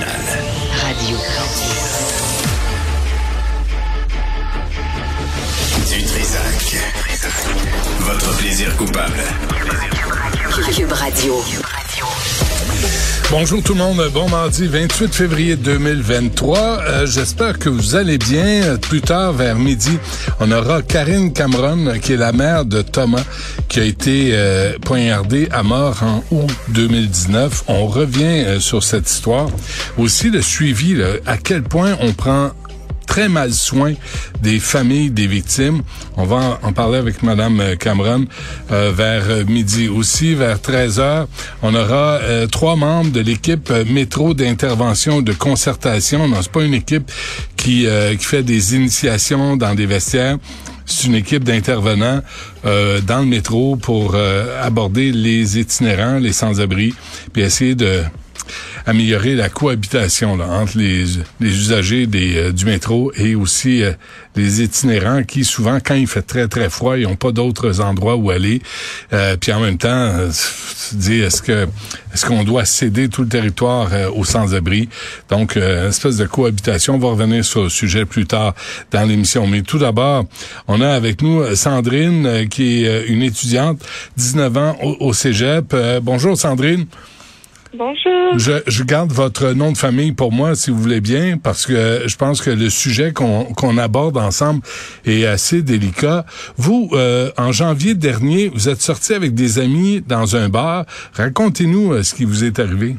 Radio. Du Trisac. Votre plaisir coupable. Cube Radio. Bonjour tout le monde, bon mardi 28 février 2023. Euh, J'espère que vous allez bien. Plus tard, vers midi, on aura Karine Cameron, qui est la mère de Thomas, qui a été euh, poignardé à mort en août 2019. On revient euh, sur cette histoire. Aussi le suivi, à quel point on prend très mal soin des familles des victimes. On va en, parler avec Madame Cameron euh, vers euh, midi. Aussi, vers 13 heures, on aura euh, trois membres de l'équipe euh, métro d'intervention de concertation. Non, c'est pas une équipe qui, euh, qui fait des initiations dans des vestiaires. C'est une équipe d'intervenants euh, dans le métro pour euh, aborder les itinérants, les sans-abri, puis essayer de améliorer la cohabitation entre les, usagers euh, du métro et aussi euh, les itinérants qui souvent quand il fait très très froid ils n'ont pas d'autres endroits où aller. Euh, puis en même temps tu dis est-ce que est-ce qu'on doit céder tout le territoire aux sans-abri? Donc une espèce de cohabitation. On va revenir sur le sujet plus tard dans l'émission. Mais tout d'abord on a avec nous Sandrine qui est une étudiante 19 ans au, au Cégep. Bonjour Sandrine Bonjour. je, je garde votre nom de famille pour moi, si vous voulez bien, parce que je pense que le sujet qu'on aborde ensemble est assez délicat. Vous, euh, en janvier dernier, vous êtes sorti avec des amis dans un bar. Racontez-nous euh, ce qui vous est arrivé.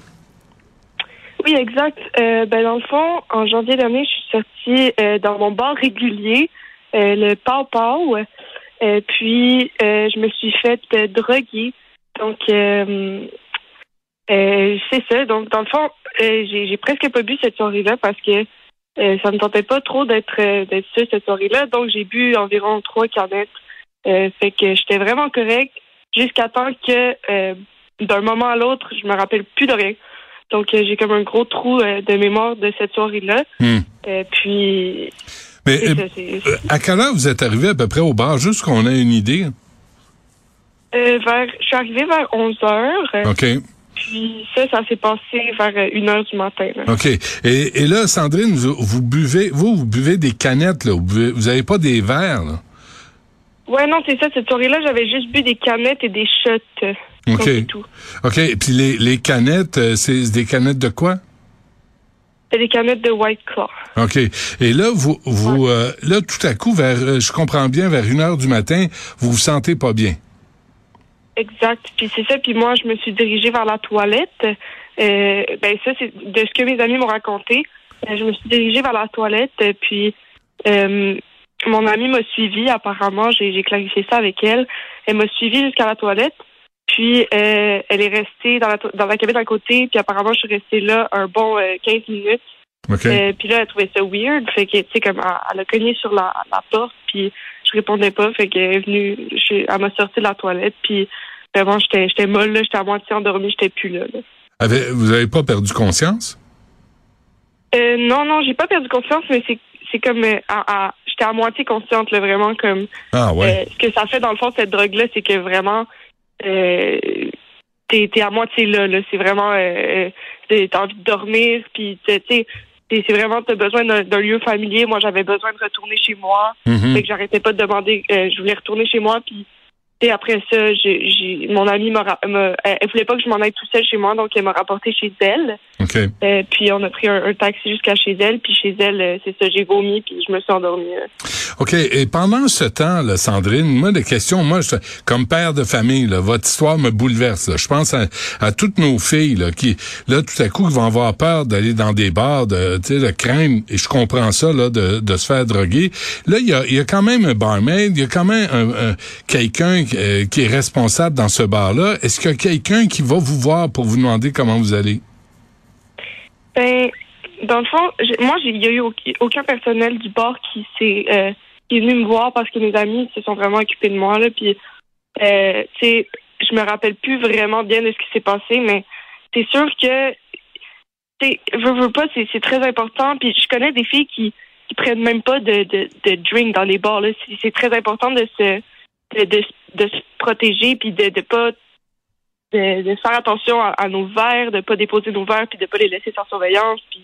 Oui, exact. Euh, ben, dans le fond, en janvier dernier, je suis sortie euh, dans mon bar régulier, euh, le Pau Pau. Euh, puis, euh, je me suis fait euh, droguer. Donc, euh, euh, c'est ça. Donc, dans le fond, euh, j'ai presque pas bu cette soirée-là parce que euh, ça me tentait pas trop d'être euh, d'être sûre cette soirée-là. Donc, j'ai bu environ trois canettes. Fait que j'étais vraiment correct jusqu'à temps que, d'un moment à l'autre, je me rappelle plus de rien. Donc, j'ai comme un gros trou de mémoire de cette soirée-là. Hmm. Puis, Mais ça, à quelle heure vous êtes arrivé à peu près au bar, juste qu'on ait une idée? vers, je suis arrivée vers 11 heures. OK. Puis ça, ça s'est passé vers euh, 1 heure du matin. là. OK. Et, et là, Sandrine, vous, vous buvez, vous, vous buvez des canettes, là. Vous, buvez- vous avez pas des verres, là? Ouais, non, c'est ça. Cette soirée-là, j'avais juste bu des canettes et des shots. OK. tout. OK. Puis les, les canettes, euh, c'est des canettes de quoi? C'est des canettes de White Claw. OK. Et là, vous, vous euh, là, tout à coup, vers, je comprends bien, vers une heure du matin, vous vous sentez pas bien. Exact. Puis c'est ça. Puis moi, je me suis dirigée vers la toilette. Euh, ben ça, c'est de ce que mes amis m'ont raconté. Euh, je me suis dirigée vers la toilette. euh, Puis euh, mon amie m'a suivie. Apparemment, j'ai clarifié ça avec elle. Elle m'a suivie jusqu'à la toilette. Puis euh, elle est restée dans la, to- dans la cabine à côté. Puis apparemment, je suis restée là un bon euh, 15 minutes. OK. Euh, puis là, elle trouvait ça weird. Fait que, tu sais, comme, elle, elle a cogné sur la, la porte, puis je répondais pas. Fait qu'elle est venue, je- elle m'a sorti de la toilette, puis vraiment, j'étais, j'étais molle, j'étais à moitié endormie, j'étais plus là. là. Avez- vous avez pas perdu conscience? Euh, non, non, j'ai pas perdu conscience, mais c'est, c'est comme, euh, à- à- j'étais à moitié consciente, là, vraiment, comme, Ah ouais. euh, ce que ça fait, dans le fond, cette drogue-là, c'est que vraiment, t'es, t'es à moitié là, là. C'est vraiment, t'as envie de dormir, puis, tu sais, c'est vraiment, t'as besoin d'un d'un lieu familier. Moi, j'avais besoin de retourner chez moi. Mhm. Fait que j'arrêtais pas de demander, euh, je voulais retourner chez moi, puis après ça, j'ai, j'ai, mon amie m'a, m'a- elle, voulait pas que je m'en aille tout seul chez moi, donc elle m'a rapporté chez elle. Euh, puis on a pris un, un taxi jusqu'à chez elle, puis chez elle, euh, c'est ça, j'ai vomi, puis je me suis endormie. euh. OK. Et pendant ce temps, là, Sandrine, moi, des questions, moi, je- comme père de famille, là, votre histoire me bouleverse. là. Je pense à, à toutes nos filles là, qui, là, tout à coup, qui vont avoir peur d'aller dans des bars, de, tu sais, de craindre, et je comprends ça, là, de, de se faire droguer. Là, il y a, il y a quand même un barmaid, il y a quand même un, un- quelqu'un euh, qui est responsable dans ce bar-là. Est-ce qu'il y a quelqu'un qui va vous voir pour vous demander comment vous allez? Ben, dans le fond, moi, il y a eu au- aucun personnel du bar qui s'est euh, qui est venu me voir parce que mes amis se sont vraiment occupés de moi là. Puis, euh, tu sais, je me rappelle plus vraiment bien de ce qui s'est passé, mais c'est sûr que, tu veux, veux pas, c'est très important. Puis, je connais des filles qui qui prennent même pas de drink dans les bars. C'est- très important de se de se protéger puis de de pas de, de faire attention à, à nos verres, de pas déposer nos verres, puis de pas les laisser sans surveillance. Puis,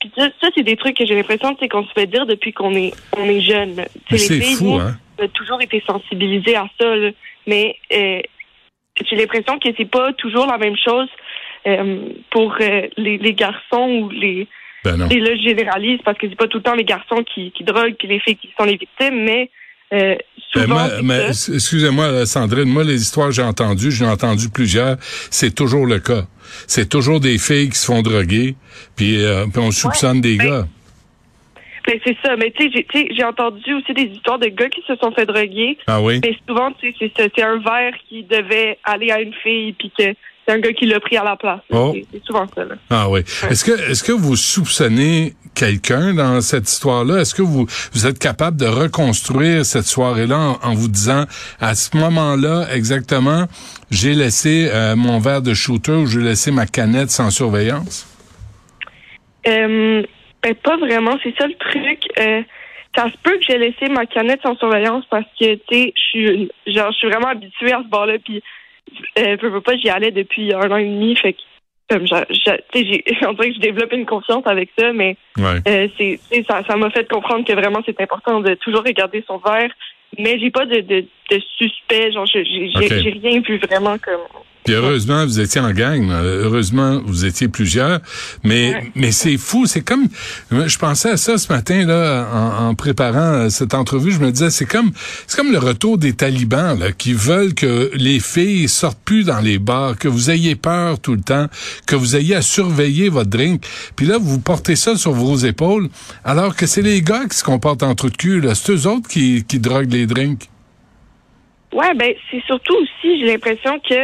puis ça, ça, c'est des trucs que j'ai l'impression sais, qu'on se fait dire depuis qu'on est on est jeune. c'est fou, nous, hein? on a toujours été sensibilisés à ça. là. Mais euh, j'ai l'impression que c'est pas toujours la même chose euh, pour euh, les, les garçons ou les Ben non. et là, je généralise parce que c'est pas tout le temps les garçons qui, qui droguent puis les filles qui sont les victimes, mais euh, Ben, souvent. mais, excusez-moi, là, Sandrine, moi, les histoires que j'ai entendues, j'en ai entendu plusieurs, c'est toujours le cas. C'est toujours des filles qui se font droguer, puis, euh, puis on soupçonne des ben, gars. Ben, c'est ça. Mais tu sais, j'ai- entendu aussi des histoires de gars qui se sont fait droguer. Ah oui? Mais souvent, tu sais. C'est un verre qui devait aller à une fille, puis que c'est un gars qui l'a pris à la place. Oh. C'est- souvent ça. Là. Ah oui. Est-ce que est-ce que vous soupçonnez quelqu'un dans cette histoire-là? Est-ce que vous vous êtes capable de reconstruire cette soirée-là en, en vous disant à ce moment-là exactement, j'ai laissé euh, mon verre de shooter ou j'ai laissé ma canette sans surveillance? Euh, ben, pas vraiment. C'est ça le truc. Euh, ça se peut que j'ai laissé ma canette sans surveillance parce que, tu sais, je suis genre, je suis vraiment habituée à ce bar-là. Puis, euh, veux pas, j'y allais depuis un an et demi. Fait que, comme, tu sais, j'ai- on dirait que je développe une confiance avec ça, mais Ouais. euh, c'est, ça, m'a fait comprendre que vraiment c'est important de toujours regarder son verre. Mais j'ai pas de, de, de suspect. Genre, je- j'ai, j'ai, Ok. j'ai rien vu vraiment comme. Puis heureusement, vous étiez en gang. Heureusement, vous étiez plusieurs. Mais Ouais. mais c'est fou. C'est comme, je pensais à ça ce matin là en, en préparant euh, cette entrevue. Je me disais, c'est comme c'est comme le retour des talibans là, qui veulent que les filles sortent plus dans les bars, que vous ayez peur tout le temps, que vous ayez à surveiller votre drink. Puis là, vous portez ça sur vos épaules, alors que c'est les gars qui se comportent en trou de cul. là. C'est eux autres qui qui droguent les drinks. Ouais, ben c'est surtout aussi, j'ai l'impression que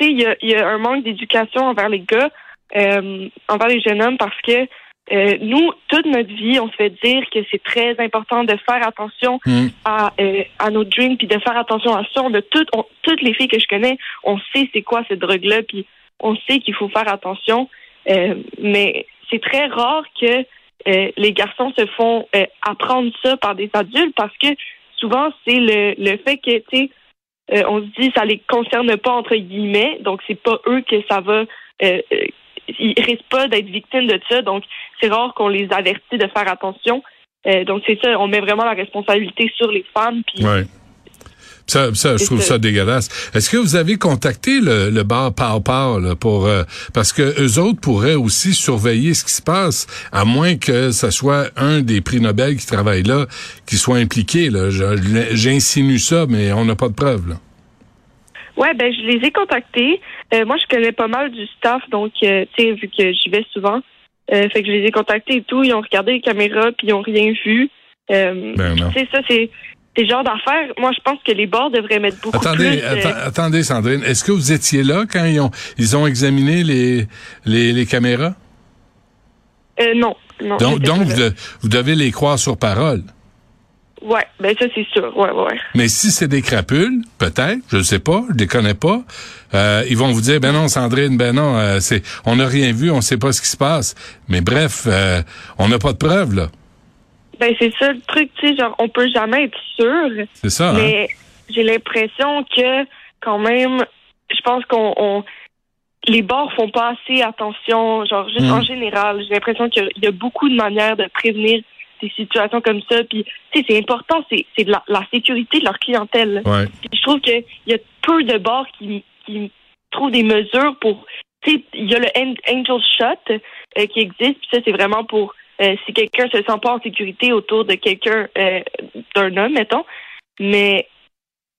il y a, il y a un manque d'éducation envers les gars, euh, envers les jeunes hommes, parce que euh, nous, toute notre vie, on se fait dire que c'est très important de faire attention Hmm. à, euh, à nos drinks, puis de faire attention à ça. On a toutes, on- toutes les filles que je connais, on sait c'est quoi cette drogue-là, puis on sait qu'il faut faire attention. Euh, mais c'est très rare que euh, les garçons se font euh, apprendre ça par des adultes parce que souvent c'est le, le fait que tu sais euh, on se dit ça les concerne pas entre guillemets donc c'est pas eux que ça va euh, euh, ils risquent pas d'être victimes de ça donc c'est rare qu'on les avertit de faire attention Euh, donc c'est ça on met vraiment la responsabilité sur les femmes puis. Ça, ça, je trouve ça. ça dégueulasse. Est-ce que vous avez contacté le, le bar Pow Pow là, pour euh, parce que eux autres pourraient aussi surveiller ce qui se passe, à moins que ce soit un des prix Nobel qui travaille là qui soit impliqué. J'insinue ça, mais on n'a pas de preuves. Là. Ouais, ben je les ai contactés. Euh, moi, je connais pas mal du staff, donc euh, tu sais, vu que j'y vais souvent, euh, fait que je les ai contactés et tout. Ils ont regardé les caméras puis ils ont rien vu. Euh, Ben ça c'est c'est le genre d'affaires. Moi, je pense que les bars devraient mettre beaucoup Attendez, plus. euh, atta- attendez, Sandrine. Est-ce que vous étiez là quand ils ont ils ont examiné les les, les caméras? euh, non, non. Donc, donc vous, de- vous devez les croire sur parole. Ouais, ben ça c'est sûr. Ouais, ouais. Mais si c'est des crapules, peut-être, je ne sais pas, je les connais pas, euh, ils vont vous dire, ben non, Sandrine, ben non, euh, c'est, on n'a rien vu, on sait pas ce qui se passe. Mais bref, euh, on n'a pas de preuves, là. Ben c'est ça le truc, tu sais, genre on peut jamais être sûr. C'est ça, hein? Mais j'ai l'impression que quand même, je pense qu'on on- les bars font pas assez attention, genre juste Mm. en général. J'ai l'impression qu'il y a- il y a beaucoup de manières de prévenir des situations comme ça. Puis, tu sais, c'est important, c'est c'est de la, la sécurité de leur clientèle. Ouais. Puis je trouve qu'il y a peu de bars qui, qui trouvent des mesures pour. Tu sais, il y a le An- Angel Shot euh, qui existe, puis ça, c'est vraiment pour euh, si quelqu'un se sent pas en sécurité autour de quelqu'un, euh, d'un homme, mettons. Mais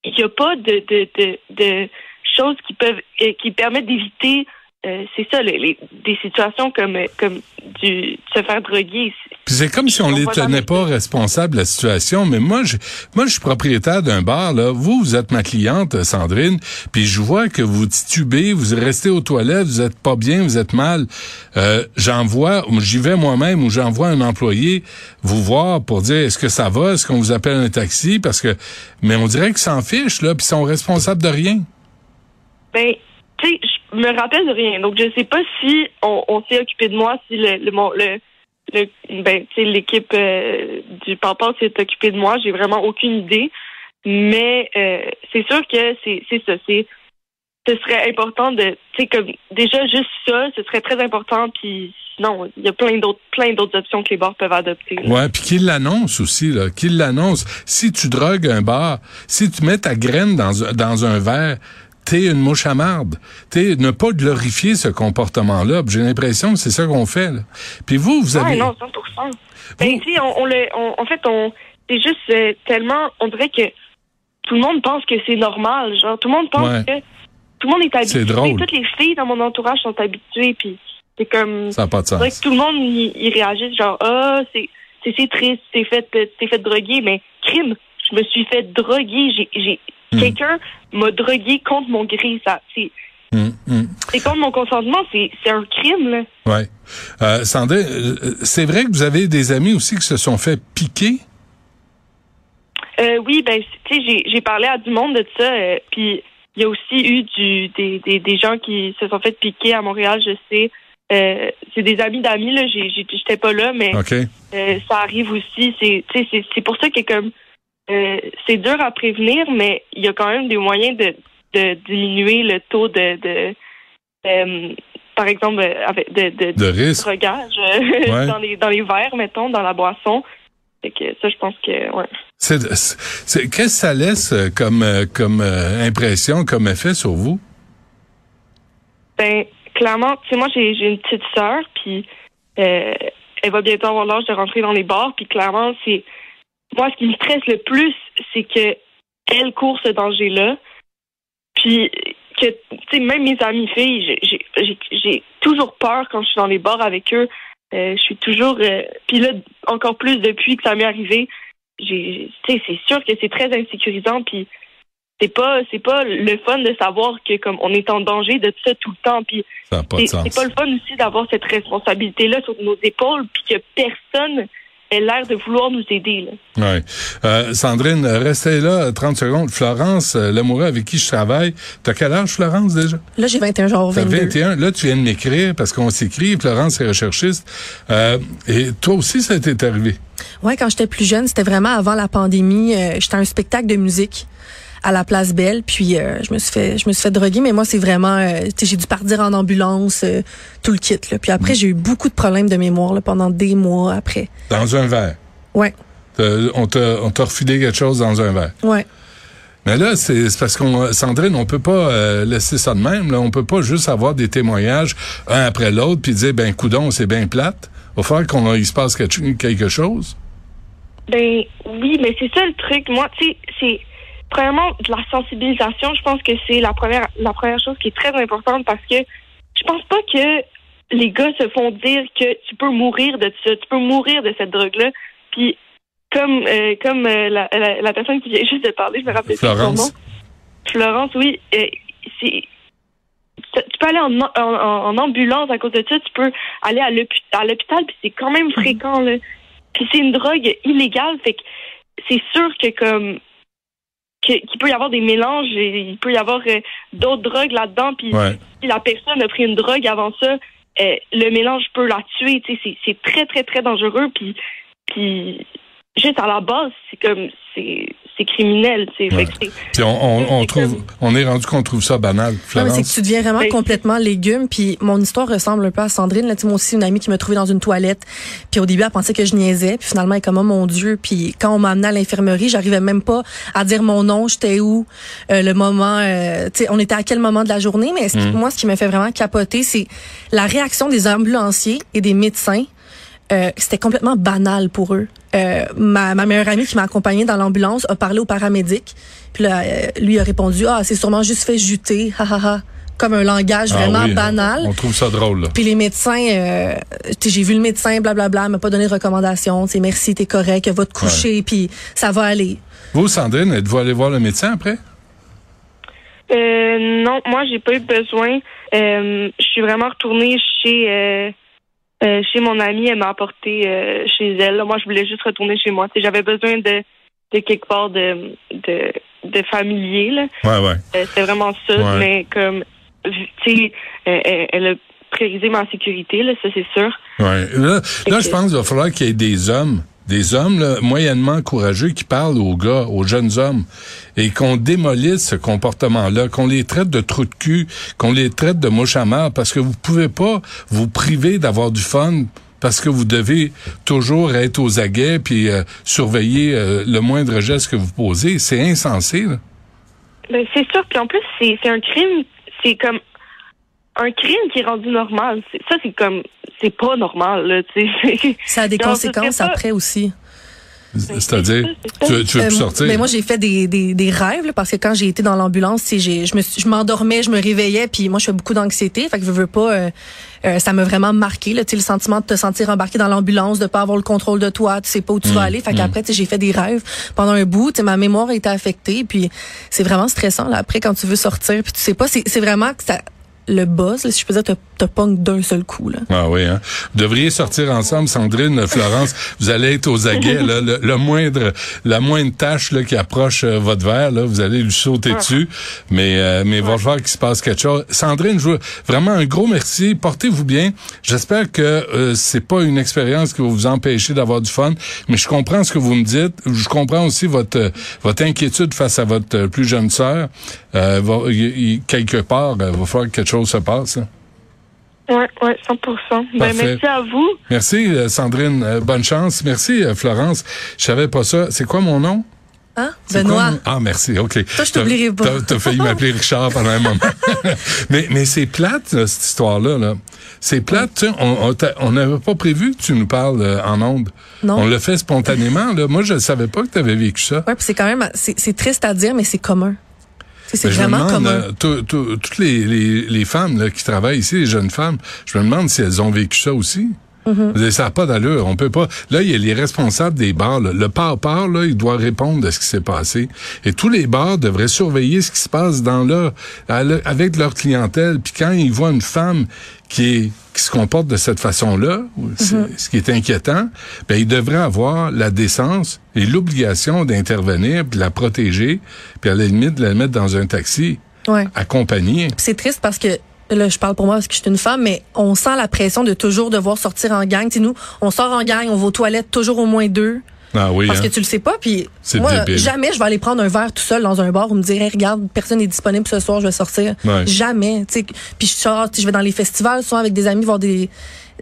il n'y a pas de, de, de, de choses qui peuvent euh, qui permettent d'éviter euh, c'est ça les, les- des situations comme euh, comme du se faire droguer Puis c'est comme si on les tenait pas responsables de la situation, mais moi je moi je suis propriétaire d'un bar là, vous vous êtes ma cliente Sandrine, puis je vois que vous titubez, vous restez aux toilettes, vous êtes pas bien, vous êtes mal. Euh, j'envoie j'y vais moi-même ou j'envoie un employé vous voir pour dire est-ce que ça va, est-ce qu'on vous appelle un taxi? Parce que mais on dirait qu'ils s'en fichent là, puis ils sont responsables de rien. ben tu sais je me rappelle de rien. Donc je sais pas si on, s'est occupé de moi si le le le, le- ben l'équipe euh, du papa s'est occupée de moi. J'ai vraiment aucune idée. Mais euh, c'est sûr que c'est ça. C'est ce serait important de tu comme déjà juste ça ce serait très important. Puis sinon il y a plein d'autres plein d'autres options que les bars peuvent adopter là. Ouais, puis qu'il l'annonce aussi là, qu'il l'annonce. Si tu drogues un bar, si tu mets ta graine dans dans un verre, t'es une mouche à marde. T'es ne pas glorifier ce comportement-là. J'ai l'impression que c'est ça qu'on fait. Là. Puis vous, vous avez Ouais, non, 100 Ben, tu sais, on, on le, on- en fait, on, c'est juste euh, tellement, on dirait que tout le monde pense que c'est normal. Genre, tout le monde pense Ouais. que tout le monde est habitué. C'est drôle. Toutes les filles dans mon entourage sont habituées, puis c'est comme, ça n'a pas de sens. que tout le monde y, y réagit, genre, ah, c'est, c'est, c'est triste, t'es fait, t'es fait droguer, mais crime, je me suis fait droguer, j'ai, j'ai, Hmm. quelqu'un m'a drogué contre mon gré, ça, c'est, hum. c'est contre mon consentement, c'est, c'est un crime, là. Ouais. Euh, Sandrine, euh, c'est vrai que vous avez des amis aussi qui se sont fait piquer? Euh, oui, ben, tu sais, j'ai, j'ai parlé à du monde de ça, euh, puis il y a aussi eu du, des, des, des gens qui se sont fait piquer à Montréal, je sais. Euh, c'est des amis d'amis, là, j'ai, j'étais pas là, mais ça arrive aussi. C'est, c'est pour ça que comme euh, c'est dur à prévenir, mais il y a quand même des moyens de, de diminuer le taux de, de euh, par exemple, euh, avec de, de, De risque. drogage Ouais. dans les dans les verres, mettons, dans la boisson. Fait que ça, je pense que ouais. Qu'est-ce que ça laisse comme, comme euh, impression, comme effet sur vous? Ben, clairement, tu sais, moi, j'ai une petite sœur, puis euh, elle va bientôt avoir l'âge de rentrer dans les bars, puis clairement, c'est moi, ce qui me stresse le plus, c'est que elle court ce danger-là, puis que, tu sais, même mes amis filles, j'ai- toujours peur quand je suis dans les bars avec eux. Euh, je suis toujours, euh, puis là, encore plus depuis que ça m'est arrivé, j'ai, tu sais, c'est sûr que c'est très insécurisant, puis c'est pas, c'est pas le fun de savoir que comme on est en danger de ça tout le temps, puis c'est pas le fun aussi d'avoir cette responsabilité-là sur nos épaules, puis que personne ait l'air de vouloir nous aider. Là. Ouais. Euh, Sandrine, restez là 30 secondes. Florence, euh, l'amoureux avec qui je travaille, t'as quel âge, Florence, déjà? Là, j'ai 21 jours, T'as 22. 21. Là, tu viens de m'écrire parce qu'on s'écrit. Florence est recherchiste. Euh, et toi aussi, ça t'est arrivé? Ouais, quand j'étais plus jeune, c'était vraiment avant la pandémie. euh, j'étais à un spectacle de musique à la place Belle, puis euh, je me suis fait je me suis fait droguer mais moi c'est vraiment euh, tu sais, j'ai dû partir en ambulance euh, tout le kit là. Puis après j'ai eu beaucoup de problèmes de mémoire là, pendant des mois après. Dans un verre? Ouais. On t'a on t'a refilé quelque chose dans un verre? Ouais. Mais là, c'est parce qu'on, Sandrine, on peut pas euh, laisser ça de même. Là. On peut pas juste avoir des témoignages un après l'autre puis dire ben coudon, c'est bien plate. Va falloir qu'on il se passe quelque, quelque chose. Ben oui, mais c'est ça le truc. Moi, tu sais, c'est premièrement de la sensibilisation. Je pense que c'est la première la première chose qui est très importante parce que je pense pas que les gars se font dire que tu peux mourir de ça, tu peux mourir de cette drogue-là. Puis comme euh, comme euh, la, la, la personne qui vient juste de parler, je me rappelle plus son Florence. nom. Florence, oui, euh, c'est tu peux aller en, en, en- en ambulance à cause de ça, tu peux aller à l'hôpi- à l'hôpital, puis c'est quand même fréquent. Là. Puis c'est une drogue illégale, fait que c'est sûr que comme qu'il peut y avoir des mélanges, et il peut y avoir euh, d'autres drogues là-dedans, puis Ouais. si la personne a pris une drogue avant ça, euh, le mélange peut la tuer. Tu sais, c'est c'est très très très dangereux, puis puis juste à la base, c'est comme c'est c'est criminel. C'est Ouais. fait que c'est- Puis on, on, on trouve, comme- on est rendu qu'on trouve ça banal, Non, mais c'est Florence. que tu deviens vraiment Oui. complètement légume. Puis mon histoire ressemble un peu à Sandrine. Là, Tu sais, moi aussi, une amie qui m'a trouvée dans une toilette. Puis au début, elle pensait que je niaisais. Puis finalement, elle est comme, oh mon Dieu. Puis quand on m'a amené à l'infirmerie, j'arrivais même pas à dire mon nom, j'étais où, euh, le moment, euh, tu sais, on était à quel moment de la journée. Mais ce qui- moi, ce qui me fait vraiment capoter, c'est la réaction des ambulanciers et des médecins. Euh, c'était complètement banal pour eux. Euh, ma, ma meilleure amie qui m'a accompagnée dans l'ambulance a parlé au paramédic. Puis là, euh, lui a répondu ah c'est sûrement juste fait juter, ha ha ha, comme un langage Ah vraiment oui, banal. On trouve ça drôle, là. Puis les médecins, euh, tu sais, j'ai vu le médecin, blablabla, elle m'a pas donné de recommandation. C'est merci, t'es correct, va te coucher, puis ça va aller. Vous, Sandrine, êtes-vous allé voir le médecin après? Euh, non, moi, j'ai pas eu besoin. Euh, je suis vraiment retournée chez euh, chez mon amie. Elle m'a apporté euh, chez elle. Moi, je voulais juste retourner chez moi. J'avais besoin de, de quelque part de, de, de familier. Là. Ouais, ouais. Euh, C'était vraiment ça. Ouais. Mais comme, tu sais, elle, a priorisé ma sécurité, là, ça, c'est sûr. Ouais. Là, là je pense qu'il va falloir qu'il y ait des hommes, des hommes moyennement courageux qui parlent aux gars, aux jeunes hommes, et qu'on démolisse ce comportement-là, qu'on les traite de trous de cul, qu'on les traite de mouches à marre, parce que vous pouvez pas vous priver d'avoir du fun parce que vous devez toujours être aux aguets puis euh, surveiller euh, le moindre geste que vous posez. C'est insensé. Là. Ben, c'est sûr. Puis en plus, c'est un crime. C'est comme un crime qui est rendu normal. Ça, c'est comme, c'est pas normal. Là, tu sais. Ça a des conséquences après aussi. C'est-à-dire, tu, tu veux plus Euh, sortir. Mais moi, j'ai fait des, des, des rêves, là, parce que quand j'ai été dans l'ambulance, tu sais, j'ai- je me je m'endormais, je me réveillais, puis moi, je fais beaucoup d'anxiété, fait que je veux pas, euh, euh, ça m'a vraiment marqué, là, tu sais, le sentiment de te sentir embarqué dans l'ambulance, de pas avoir le contrôle de toi, tu sais pas où tu vas aller, fait qu'après, tu sais, j'ai fait des rêves pendant un bout, tu sais, ma mémoire a été affectée, puis c'est vraiment stressant, là, après, quand tu veux sortir, puis tu sais pas, c'est c'est vraiment que ça, le buzz, là, si je peux dire, te, te pogne d'un seul coup, là. Ah oui, hein. Vous devriez sortir ensemble, Sandrine, Florence. vous allez être aux aguets, là. Le, le moindre, la moindre tâche là, qui approche euh, votre verre, là, vous allez lui sauter dessus. Mais, euh, mais il va falloir qu'il se passe quelque chose. Sandrine, je veux vraiment un gros merci. Portez-vous bien. J'espère que euh, c'est pas une expérience qui va vous empêcher d'avoir du fun. Mais je comprends ce que vous me dites. Je comprends aussi votre votre inquiétude face à votre euh, plus jeune sœur. Euh, va- il- il- quelque part, il va falloir que quelque chose se passe. hein? Ouais, ouais, 100 Ben, merci à vous. Merci, euh, Sandrine. Euh, bonne chance. Merci, euh, Florence. Je savais pas ça. C'est quoi mon nom? Hein? Benoît. quoi Ah, merci. OK. Toi, je t'oublierai pas. T'as- T'as failli m'appeler Richard pendant un moment. mais mais c'est plate, là, cette histoire-là. Là. C'est plate. tu sais, On on t'a- on n'avait pas prévu que tu nous parles euh, en ondes. Non. On l'a fait spontanément. Là. Moi, je ne savais pas que tu avais vécu ça. Ouais, puis c'est quand même, c'est c'est triste à dire, mais c'est commun. C'est me vraiment demande, euh, tout- tout- toutes les, les, les femmes là, qui travaillent ici, les jeunes femmes, je me demande si elles ont vécu ça aussi. Mm-hmm. Ça n'a pas d'allure. On peut pas. Là, il y a les responsables des bars. là. Le par-par, là, il doit répondre de ce qui s'est passé. Et tous les bars devraient surveiller ce qui se passe dans leur, à le- avec leur clientèle. Puis quand ils voient une femme qui est qui se comporte de cette façon-là, c'est- Mm-hmm. ce qui est inquiétant, ben ils devraient avoir la décence et l'obligation d'intervenir, puis de la protéger, puis à la limite de la mettre dans un taxi Ouais. accompagné. C'est triste parce que là, je parle pour moi parce que je suis une femme, mais on sent la pression de toujours devoir sortir en gang. Tu sais, nous, on sort en gang, on va aux toilettes toujours au moins deux. Ah oui, Parce hein? que tu le sais pas, puis moi, débile. jamais je vais aller prendre un verre tout seul dans un bar ou me dire, Hey, regarde, personne n'est disponible ce soir, je vais sortir. Ouais. Jamais. tu sais. Puis je sors, je vais dans les festivals, souvent avec des amis voir des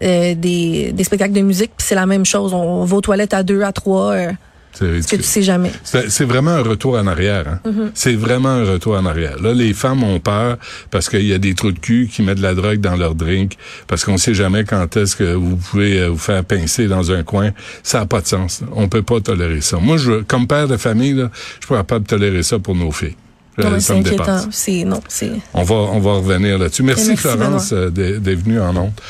euh, des, des spectacles de musique, puis c'est la même chose. On, on va aux toilettes à deux, à trois, euh, parce que tu sais jamais. C'est vraiment un retour en arrière. Hein? Mm-hmm. C'est vraiment un retour en arrière. Là, les femmes ont peur parce qu'il y a des trous de cul qui mettent de la drogue dans leur drink, parce qu'on sait jamais quand est-ce que vous pouvez euh, vous faire pincer dans un coin. Ça n'a pas de sens. On peut pas tolérer ça. Moi, je, comme père de famille, là, je suis pas capable de tolérer ça pour nos filles. Euh, Non, ça c'est me dépasse. non. On va, on va revenir là-dessus. Merci, Merci, Florence euh, d'être venue en honte.